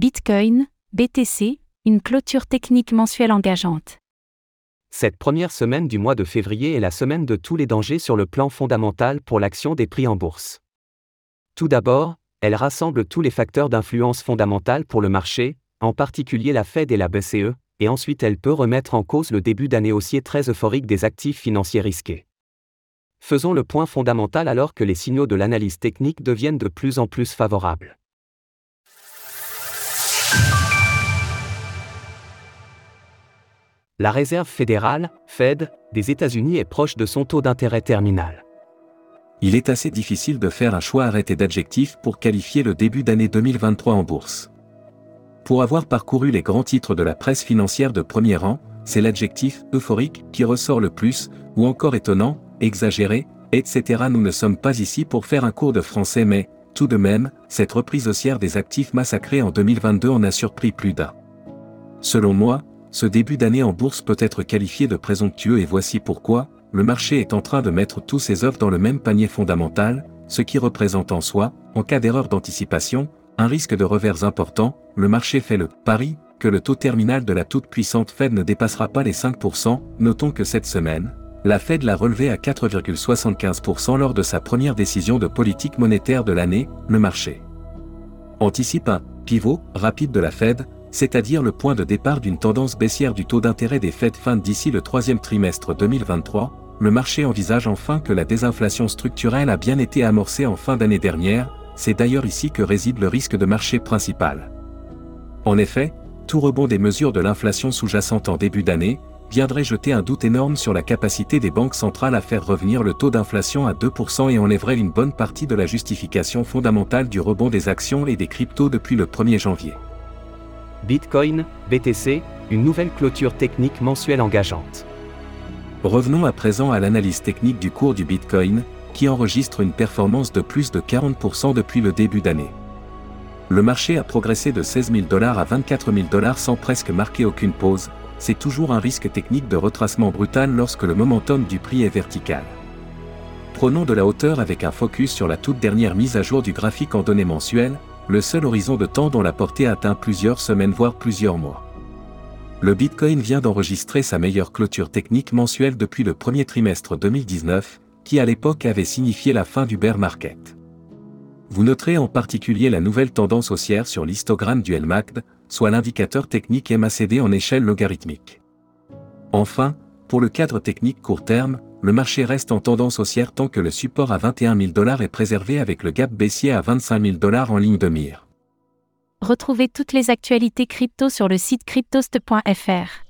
Bitcoin, BTC, une clôture technique mensuelle engageante. Cette première semaine du mois de février est la semaine de tous les dangers sur le plan fondamental pour l'action des prix en bourse. Tout d'abord, elle rassemble tous les facteurs d'influence fondamentale pour le marché, en particulier la Fed et la BCE, et ensuite elle peut remettre en cause le début d'année haussier très euphorique des actifs financiers risqués. Faisons le point fondamental alors que les signaux de l'analyse technique deviennent de plus en plus favorables. La Réserve fédérale, Fed, des États-Unis est proche de son taux d'intérêt terminal. Il est assez difficile de faire un choix arrêté d'adjectifs pour qualifier le début d'année 2023 en bourse. Pour avoir parcouru les grands titres de la presse financière de premier rang, c'est l'adjectif euphorique qui ressort le plus, ou encore étonnant, exagéré, etc. Nous ne sommes pas ici pour faire un cours de français mais, tout de même, cette reprise haussière des actifs massacrés en 2022 en a surpris plus d'un. Selon moi, ce début d'année en bourse peut être qualifié de présomptueux et voici pourquoi, le marché est en train de mettre tous ses œufs dans le même panier fondamental, ce qui représente en soi, en cas d'erreur d'anticipation, un risque de revers important, le marché fait le pari que le taux terminal de la toute-puissante Fed ne dépassera pas les 5%, notons que cette semaine, la Fed l'a relevé à 4,75% lors de sa première décision de politique monétaire de l'année, le marché anticipe un pivot rapide de la Fed, c'est-à-dire le point de départ d'une tendance baissière du taux d'intérêt des Fed fin d'ici le troisième trimestre 2023, le marché envisage enfin que la désinflation structurelle a bien été amorcée en fin d'année dernière, c'est d'ailleurs ici que réside le risque de marché principal. En effet, tout rebond des mesures de l'inflation sous-jacente en début d'année, viendrait jeter un doute énorme sur la capacité des banques centrales à faire revenir le taux d'inflation à 2% et enlèverait une bonne partie de la justification fondamentale du rebond des actions et des cryptos depuis le 1er janvier. Bitcoin, BTC, une nouvelle clôture technique mensuelle engageante. Revenons à présent à l'analyse technique du cours du Bitcoin, qui enregistre une performance de plus de 40% depuis le début d'année. Le marché a progressé de 16 000 dollars à 24 000 dollars sans presque marquer aucune pause, c'est toujours un risque technique de retracement brutal lorsque le momentum du prix est vertical. Prenons de la hauteur avec un focus sur la toute dernière mise à jour du graphique en données mensuelles, le seul horizon de temps dont la portée atteint plusieurs semaines voire plusieurs mois. Le Bitcoin vient d'enregistrer sa meilleure clôture technique mensuelle depuis le premier trimestre 2019, qui à l'époque avait signifié la fin du bear market. Vous noterez en particulier la nouvelle tendance haussière sur l'histogramme du LMACD, soit l'indicateur technique MACD en échelle logarithmique. Enfin, pour le cadre technique court terme, le marché reste en tendance haussière tant que le support à 21 000 dollars est préservé avec le gap baissier à 25 000 dollars en ligne de mire. Retrouvez toutes les actualités crypto sur le site cryptost.fr.